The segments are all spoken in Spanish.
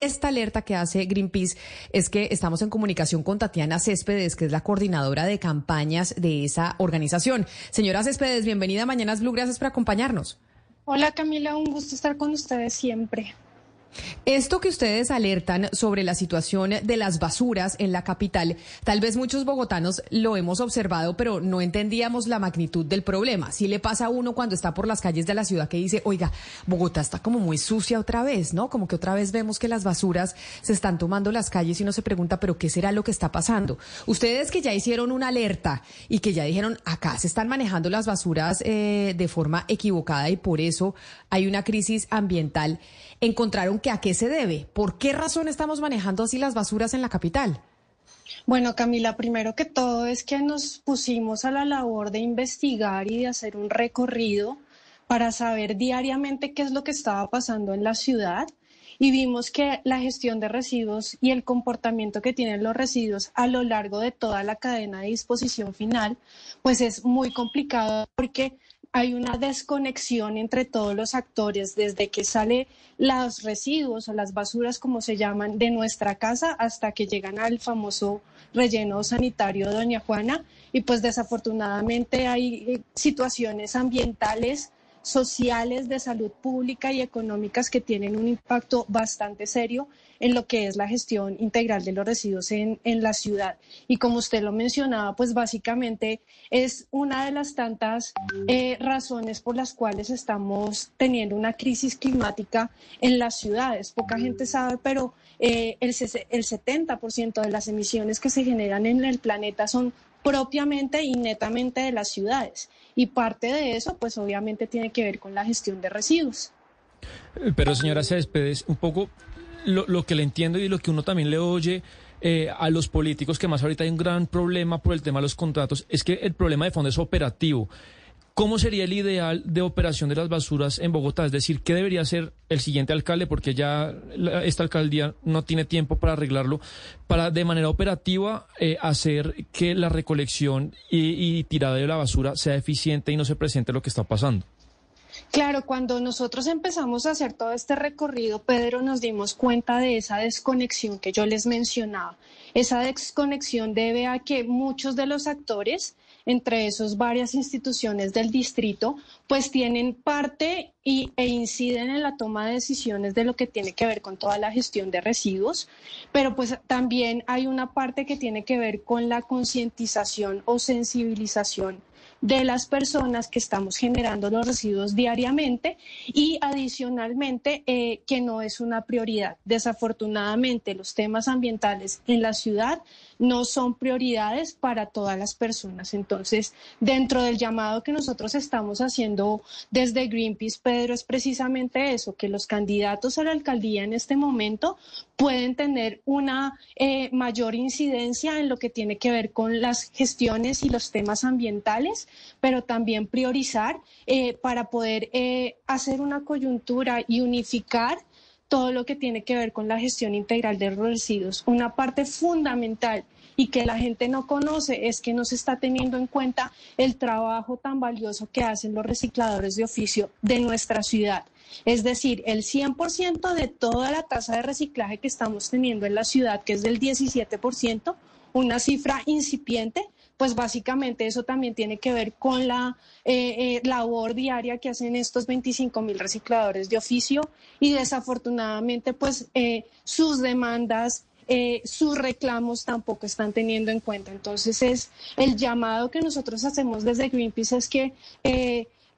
Esta alerta que hace Greenpeace es que estamos en comunicación con Tatiana Céspedes, que es la coordinadora de campañas de esa organización. Señora Céspedes, bienvenida a Mañanas Blue, gracias por acompañarnos. Hola Camila, un gusto estar con ustedes siempre. Esto que ustedes alertan sobre la situación de las basuras en la capital, tal vez muchos bogotanos lo hemos observado, pero no entendíamos la magnitud del problema. Si le pasa a uno cuando está por las calles de la ciudad que dice, oiga, Bogotá está como muy sucia otra vez, ¿no? Como que otra vez vemos que las basuras se están tomando las calles y uno se pregunta, pero ¿qué será lo que está pasando? Ustedes que ya hicieron una alerta y que ya dijeron, acá se están manejando las basuras eh, de forma equivocada y por eso hay una crisis ambiental, encontraron que a qué se debe. ¿Por qué razón estamos manejando así las basuras en la capital? Bueno, Camila, primero que todo es que nos pusimos a la labor de investigar y de hacer un recorrido para saber diariamente qué es lo que estaba pasando en la ciudad y vimos que la gestión de residuos y el comportamiento que tienen los residuos a lo largo de toda la cadena de disposición final, pues es muy complicado porque hay una desconexión entre todos los actores, desde que sale los residuos o las basuras, como se llaman, de nuestra casa hasta que llegan al famoso relleno sanitario Doña Juana. Y pues desafortunadamente hay eh, situaciones ambientales sociales, de salud pública y económicas que tienen un impacto bastante serio en lo que es la gestión integral de los residuos en, la ciudad. Y como usted lo mencionaba, pues básicamente es una de las tantas eh, razones por las cuales estamos teniendo una crisis climática en las ciudades. Poca gente sabe, pero eh, el, el 70% de las emisiones que se generan en el planeta son propiamente y netamente de las ciudades. Y parte de eso, pues obviamente tiene que ver con la gestión de residuos. Pero señora Céspedes, un poco lo, que le entiendo y lo que uno también le oye eh, a los políticos, que más ahorita hay un gran problema por el tema de los contratos, es que el problema de fondo es operativo. ¿Cómo sería el ideal de operación de las basuras en Bogotá? Es decir, ¿qué debería hacer el siguiente alcalde? Porque ya esta alcaldía no tiene tiempo para arreglarlo, para de manera operativa eh, hacer que la recolección y, y tirada de la basura sea eficiente y no se presente lo que está pasando. Claro, cuando nosotros empezamos a hacer todo este recorrido, Pedro, nos dimos cuenta de esa desconexión que yo les mencionaba. Esa desconexión debe a que muchos de los actores entre esos varias instituciones del distrito, pues tienen parte y, e inciden en la toma de decisiones de lo que tiene que ver con toda la gestión de residuos, pero pues también hay una parte que tiene que ver con la concientización o sensibilización de las personas que estamos generando los residuos diariamente y adicionalmente eh, que no es una prioridad. Desafortunadamente los temas ambientales en la ciudad no son prioridades para todas las personas. Entonces, dentro del llamado que nosotros estamos haciendo desde Greenpeace, Pedro, es precisamente eso, que los candidatos a la alcaldía en este momento pueden tener una eh, mayor incidencia en lo que tiene que ver con las gestiones y los temas ambientales, pero también priorizar eh, para poder eh, hacer una coyuntura y unificar todo lo que tiene que ver con la gestión integral de residuos. Una parte fundamental y que la gente no conoce es que no se está teniendo en cuenta el trabajo tan valioso que hacen los recicladores de oficio de nuestra ciudad. Es decir, el 100% de toda la tasa de reciclaje que estamos teniendo en la ciudad, que es del 17%, una cifra incipiente, pues básicamente eso también tiene que ver con la eh, eh, labor diaria que hacen estos 25 mil recicladores de oficio y desafortunadamente pues eh, sus demandas sus reclamos tampoco están teniendo en cuenta. Entonces es el llamado que nosotros hacemos desde Greenpeace es que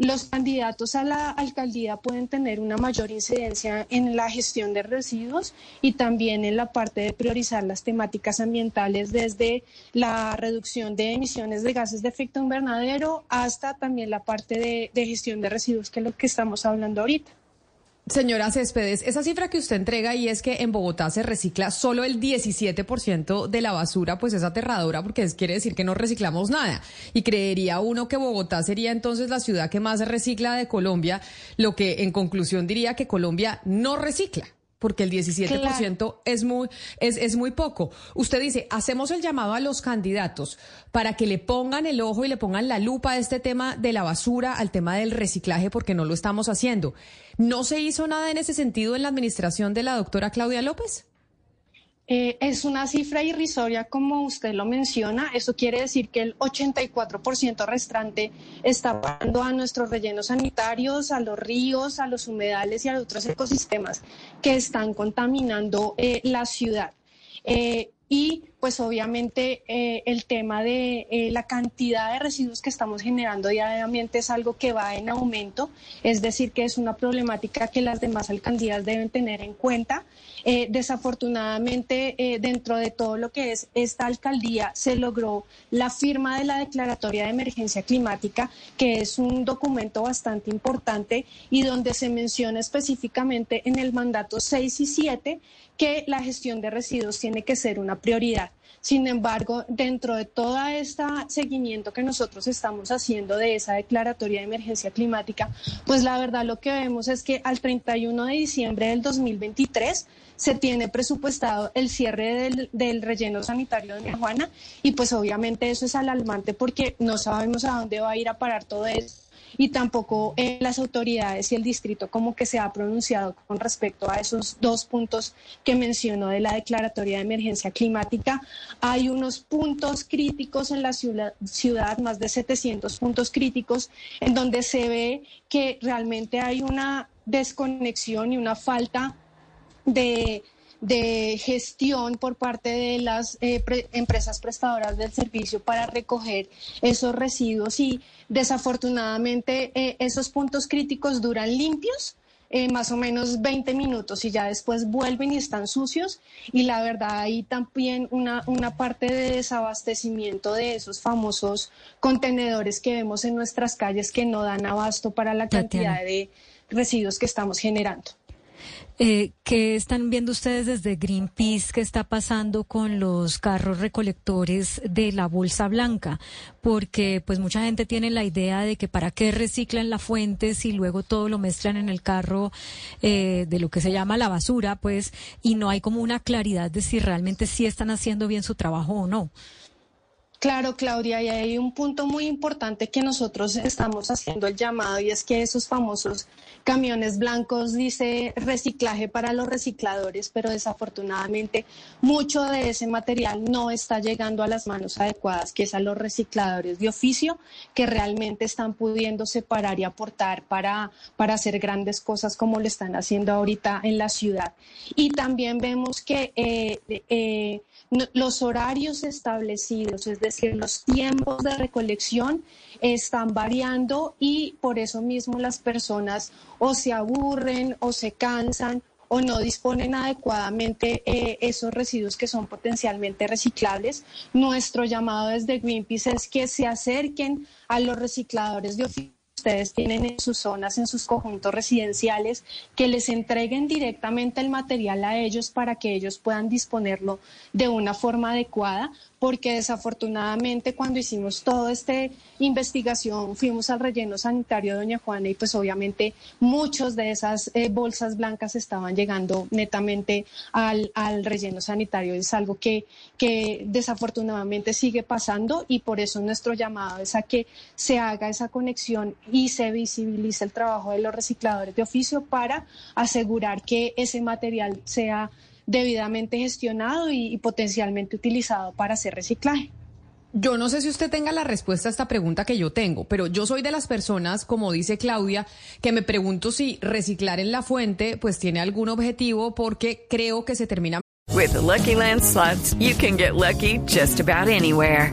los candidatos a la alcaldía pueden tener una mayor incidencia en la gestión de residuos y también en la parte de priorizar las temáticas ambientales desde la reducción de emisiones de gases de efecto invernadero hasta también la parte de, de gestión de residuos, que es lo que estamos hablando ahorita. Señora Céspedes, esa cifra que usted entrega y es que en Bogotá se recicla solo el 17% de la basura, pues es aterradora porque quiere decir que no reciclamos nada. Y creería uno que Bogotá sería entonces la ciudad que más recicla de Colombia, lo que en conclusión diría que Colombia no recicla. Porque el 17% es, muy, es, es muy poco. Usted dice, hacemos el llamado a los candidatos para que le pongan el ojo y le pongan la lupa a este tema de la basura, al tema del reciclaje, porque no lo estamos haciendo. ¿No se hizo nada en ese sentido en la administración de la doctora Claudia López? Eh, es una cifra irrisoria, como usted lo menciona. Eso quiere decir que el 84% restante está pagando a nuestros rellenos sanitarios, a los ríos, a los humedales y a otros ecosistemas que están contaminando eh, la ciudad. Eh, y pues obviamente eh, el tema de eh, la cantidad de residuos que estamos generando diariamente es algo que va en aumento, es decir, que es una problemática que las demás alcaldías deben tener en cuenta. Eh, desafortunadamente, dentro de todo lo que es esta alcaldía, se logró la firma de la Declaratoria de Emergencia Climática, que es un documento bastante importante y donde se menciona específicamente en el mandato 6 y 7 que la gestión de residuos tiene que ser una prioridad. Sin embargo, dentro de todo este seguimiento que nosotros estamos haciendo de esa declaratoria de emergencia climática, pues la verdad lo que vemos es que al 31 de diciembre del 2023 se tiene presupuestado el cierre del, relleno sanitario de Juana y pues obviamente eso es alarmante porque no sabemos a dónde va a ir a parar todo eso y tampoco eh, las autoridades y el distrito como que se ha pronunciado con respecto a esos dos puntos que mencionó de la declaratoria de emergencia climática. Hay unos puntos críticos en la ciudad, más de 700 puntos críticos, en donde se ve que realmente hay una desconexión y una falta de de gestión por parte de las eh, empresas prestadoras del servicio para recoger esos residuos y desafortunadamente eh, esos puntos críticos duran limpios. Eh, más o menos 20 minutos y ya después vuelven y están sucios y la verdad hay también una, una parte de desabastecimiento de esos famosos contenedores que vemos en nuestras calles que no dan abasto para la cantidad de residuos que estamos generando. Eh, ¿Qué están viendo ustedes desde Greenpeace? ¿Qué está pasando con los carros recolectores de la bolsa blanca? Porque pues mucha gente tiene la idea de que para qué reciclan la fuente si luego todo lo mezclan en el carro eh, de lo que se llama la basura, pues, y no hay como una claridad de si realmente sí están haciendo bien su trabajo o no. Claro, Claudia, y hay un punto muy importante que nosotros estamos haciendo el llamado y es que esos famosos camiones blancos dice reciclaje para los recicladores, pero desafortunadamente mucho de ese material no está llegando a las manos adecuadas, que es a los recicladores de oficio, que realmente están pudiendo separar y aportar para, para hacer grandes cosas como lo están haciendo ahorita en la ciudad. Y también vemos que eh, eh, los horarios establecidos, es decir, los tiempos de recolección están variando y por eso mismo las personas o se aburren o se cansan o no disponen adecuadamente eh, esos residuos que son potencialmente reciclables. Nuestro llamado desde Greenpeace es que se acerquen a los recicladores de oficio ustedes tienen en sus zonas, en sus conjuntos residenciales, que les entreguen directamente el material a ellos para que ellos puedan disponerlo de una forma adecuada, porque desafortunadamente cuando hicimos toda esta investigación fuimos al relleno sanitario de Doña Juana y pues obviamente muchos de esas eh, bolsas blancas estaban llegando netamente al, al, relleno sanitario. Es algo que, que desafortunadamente sigue pasando y por eso nuestro llamado es a que se haga esa conexión y se visibilice el trabajo de los recicladores de oficio para asegurar que ese material sea debidamente gestionado y, potencialmente utilizado para hacer reciclaje. Yo no sé si usted tenga la respuesta a esta pregunta que yo tengo, pero yo soy de las personas, como dice Claudia, que me pregunto si reciclar en la fuente pues tiene algún objetivo porque creo que se termina. With Lucky Land slots, you can get lucky just about anywhere.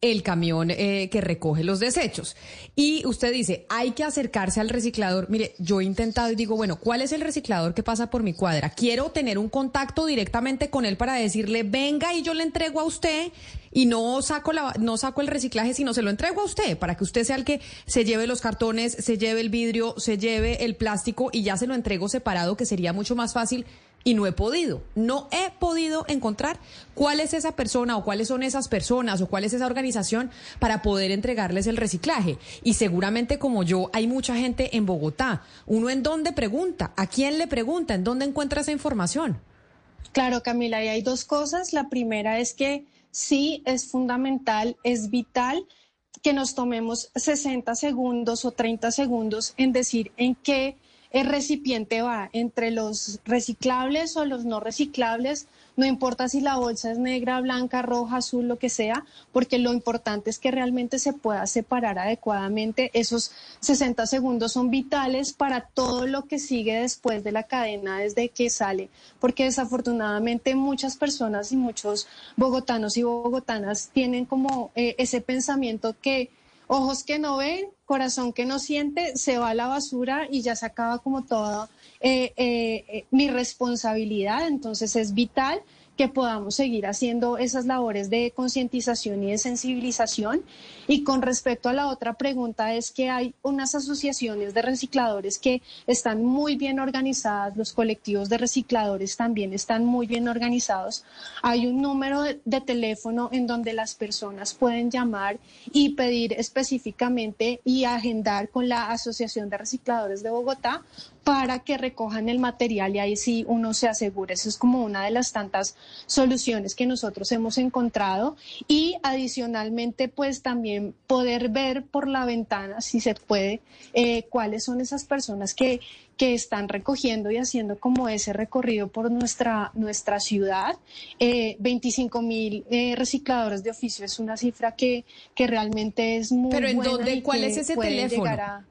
el camión eh, que recoge los desechos. Y usted dice, hay que acercarse al reciclador. Mire, yo he intentado y digo, bueno, ¿cuál es el reciclador que pasa por mi cuadra? Quiero tener un contacto directamente con él para decirle, venga y yo le entrego a usted y no saco, la, no saco el reciclaje, sino se lo entrego a usted para que usted sea el que se lleve los cartones, se lleve el vidrio, se lleve el plástico y ya se lo entrego separado, que sería mucho más fácil y no he podido, no he podido encontrar cuál es esa persona o cuáles son esas personas o cuál es esa organización para poder entregarles el reciclaje. Y seguramente como yo, hay mucha gente en Bogotá. Uno en dónde pregunta, a quién le pregunta, en dónde encuentra esa información. Claro, Camila, y hay dos cosas. La primera es que sí es fundamental, es vital que nos tomemos 60 segundos o 30 segundos en decir en qué el recipiente va entre los reciclables o los no reciclables, no importa si la bolsa es negra, blanca, roja, azul, lo que sea, porque lo importante es que realmente se pueda separar adecuadamente. Esos 60 segundos son vitales para todo lo que sigue después de la cadena desde que sale, porque desafortunadamente muchas personas y muchos bogotanos y bogotanas tienen como eh, ese pensamiento que ojos que no ven, corazón que no siente, se va a la basura y ya se acaba como toda eh, eh, eh, mi responsabilidad. Entonces es vital que podamos seguir haciendo esas labores de concientización y de sensibilización. Y con respecto a la otra pregunta, es que hay unas asociaciones de recicladores que están muy bien organizadas, los colectivos de recicladores también están muy bien organizados. Hay un número de, teléfono en donde las personas pueden llamar y pedir específicamente y agendar con la Asociación de Recicladores de Bogotá para que recojan el material y ahí sí uno se asegura. Eso es como una de las tantas soluciones que nosotros hemos encontrado y adicionalmente pues también poder ver por la ventana, si se puede, eh, cuáles son esas personas que, que están recogiendo y haciendo como ese recorrido por nuestra, nuestra ciudad. Eh, 25 mil eh, recicladores de oficio es una cifra que, que realmente es muy Pero ¿en buena dónde? y ¿Cuál es ese teléfono? a-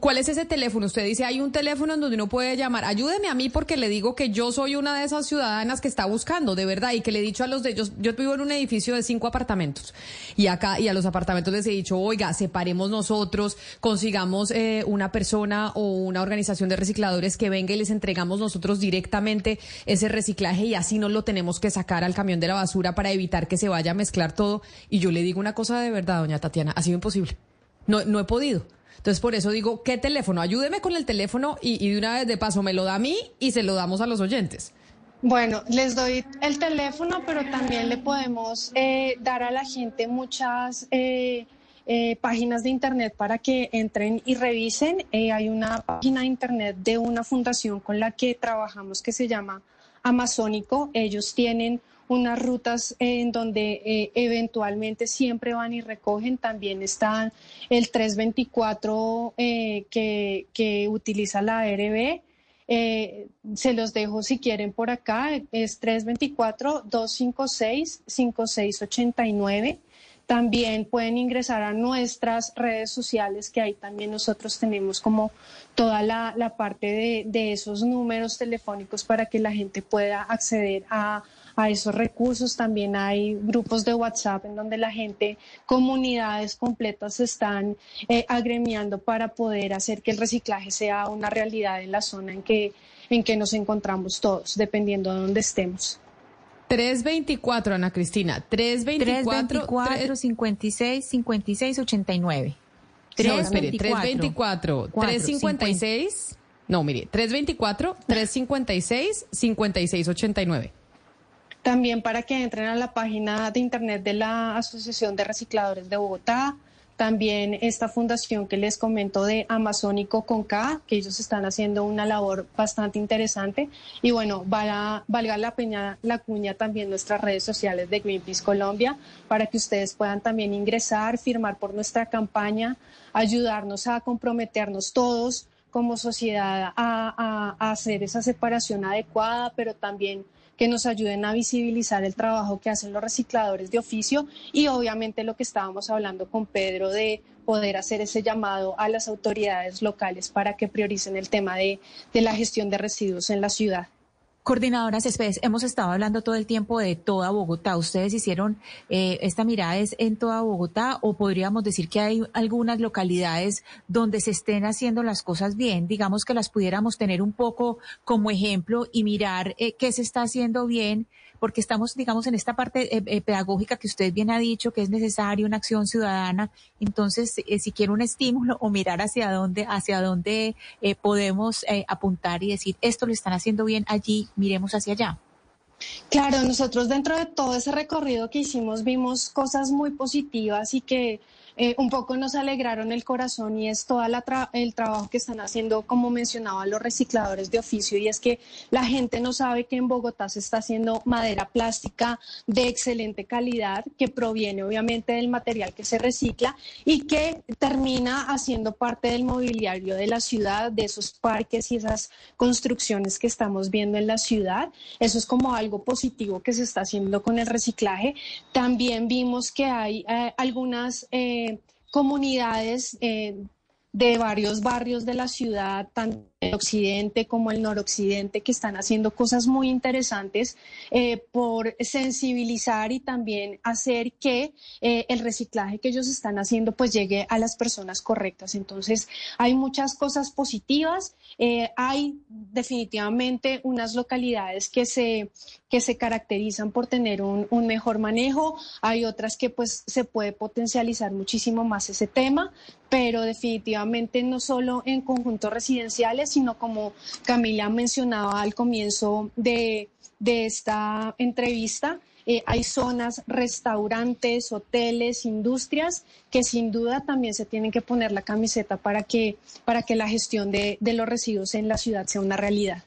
¿Cuál es ese teléfono? Usted dice, hay un teléfono en donde uno puede llamar. Ayúdeme a mí porque le digo que yo soy una de esas ciudadanas que está buscando, de verdad, y que le he dicho a los de ellos, yo vivo en un edificio de cinco apartamentos, y acá, y a los apartamentos les he dicho, oiga, separemos nosotros, consigamos eh, una persona o una organización de recicladores que venga y les entregamos nosotros directamente ese reciclaje y así no lo tenemos que sacar al camión de la basura para evitar que se vaya a mezclar todo. Y yo le digo una cosa de verdad, doña Tatiana, ha sido imposible. No, no he podido. Entonces, por eso digo, ¿qué teléfono? Ayúdeme con el teléfono y, y de una vez de paso me lo da a mí y se lo damos a los oyentes. Bueno, les doy el teléfono, pero también le podemos eh, dar a la gente muchas eh, eh, páginas de internet para que entren y revisen. Eh, hay una página de internet de una fundación con la que trabajamos que se llama Amazónico. Ellos tienen unas rutas en donde eh, eventualmente siempre van y recogen. También está el 324 eh, que, que utiliza la ARB. Eh, se los dejo si quieren por acá. Es 324-256-5689. También pueden ingresar a nuestras redes sociales, que ahí también nosotros tenemos como toda la, la parte de, de esos números telefónicos para que la gente pueda acceder a, a esos recursos. También hay grupos de WhatsApp en donde la gente, comunidades completas se están eh, agremiando para poder hacer que el reciclaje sea una realidad en la zona en que, en que nos encontramos todos, dependiendo de dónde estemos. 324, Ana Cristina. 324. 324 56 56 89. No, espere, 324, 356. No, mire, 324, 356, 5689. También para que entren a la página de internet de la Asociación de Recicladores de Bogotá, también esta fundación que les comento de Amazónico con que ellos están haciendo una labor bastante interesante. Y bueno, valga, la, peña, la cuña también nuestras redes sociales de Greenpeace Colombia para que ustedes puedan también ingresar, firmar por nuestra campaña, ayudarnos a comprometernos todos como sociedad a hacer esa separación adecuada, pero también que nos ayuden a visibilizar el trabajo que hacen los recicladores de oficio y obviamente lo que estábamos hablando con Pedro de poder hacer ese llamado a las autoridades locales para que prioricen el tema de, de la gestión de residuos en la ciudad. Coordinadora Céspedes, hemos estado hablando todo el tiempo de toda Bogotá. ¿Ustedes hicieron eh, esta mirada es en toda Bogotá o podríamos decir que hay algunas localidades donde se estén haciendo las cosas bien? Digamos que las pudiéramos tener un poco como ejemplo y mirar eh, qué se está haciendo bien porque estamos, digamos, en esta parte eh, eh, pedagógica que usted bien ha dicho, que es necesaria una acción ciudadana. Entonces, eh, si quiere un estímulo o mirar hacia dónde, hacia dónde podemos apuntar y decir, esto lo están haciendo bien allí, miremos hacia allá. Claro, nosotros dentro de todo ese recorrido que hicimos vimos cosas muy positivas y que eh, un poco nos alegraron el corazón y es todo el trabajo que están haciendo, como mencionaba, los recicladores de oficio, y es que la gente no sabe que en Bogotá se está haciendo madera plástica de excelente calidad, que proviene obviamente del material que se recicla y que termina haciendo parte del mobiliario de la ciudad, de esos parques y esas construcciones que estamos viendo en la ciudad. Eso es como algo positivo que se está haciendo con el reciclaje. También vimos que hay eh, algunas... Eh, comunidades eh, de varios barrios de la ciudad, tanto el occidente como el noroccidente, que están haciendo cosas muy interesantes eh, por sensibilizar y también hacer que eh, el reciclaje que ellos están haciendo pues llegue a las personas correctas. Entonces, hay muchas cosas positivas. Eh, hay definitivamente unas localidades que se, que se caracterizan por tener un, mejor manejo. Hay otras que pues se puede potencializar muchísimo más ese tema, pero definitivamente no solo en conjuntos residenciales, sino como Camila mencionaba al comienzo de, esta entrevista, eh, hay zonas, restaurantes, hoteles, industrias que sin duda también se tienen que poner la camiseta para que, para que la gestión de los residuos en la ciudad sea una realidad.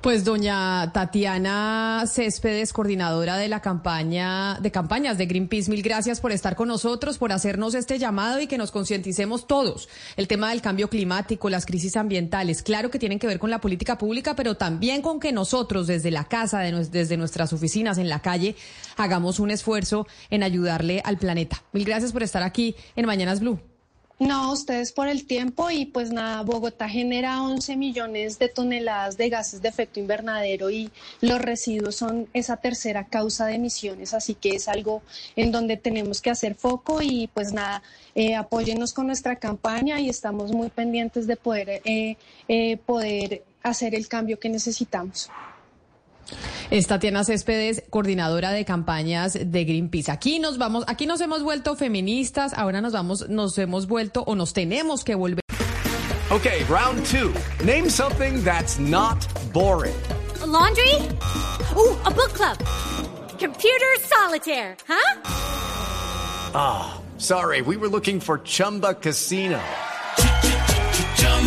Pues doña Tatiana Céspedes, coordinadora de la campaña de campañas de Greenpeace, mil gracias por estar con nosotros, por hacernos este llamado y que nos concienticemos todos. El tema del cambio climático, las crisis ambientales, claro que tienen que ver con la política pública, pero también con que nosotros desde la casa, desde nuestras oficinas, en la calle, hagamos un esfuerzo en ayudarle al planeta. Mil gracias por estar aquí en Mañanas Blue. No, ustedes por el tiempo y pues nada, Bogotá genera 11 millones de toneladas de gases de efecto invernadero y los residuos son esa tercera causa de emisiones, así que es algo en donde tenemos que hacer foco y pues nada, eh, apóyennos con nuestra campaña y estamos muy pendientes de poder, eh, eh, poder hacer el cambio que necesitamos. Es Tatiana Céspedes, coordinadora de campañas de Greenpeace. Aquí nos vamos, aquí nos hemos vuelto feministas, ahora nos vamos, nos hemos vuelto o nos tenemos que volver. Okay, round two. Name something that's not boring. laundry? Ooh, a book club. Computer solitaire, huh? Ah, sorry, we were looking for Chumba Casino.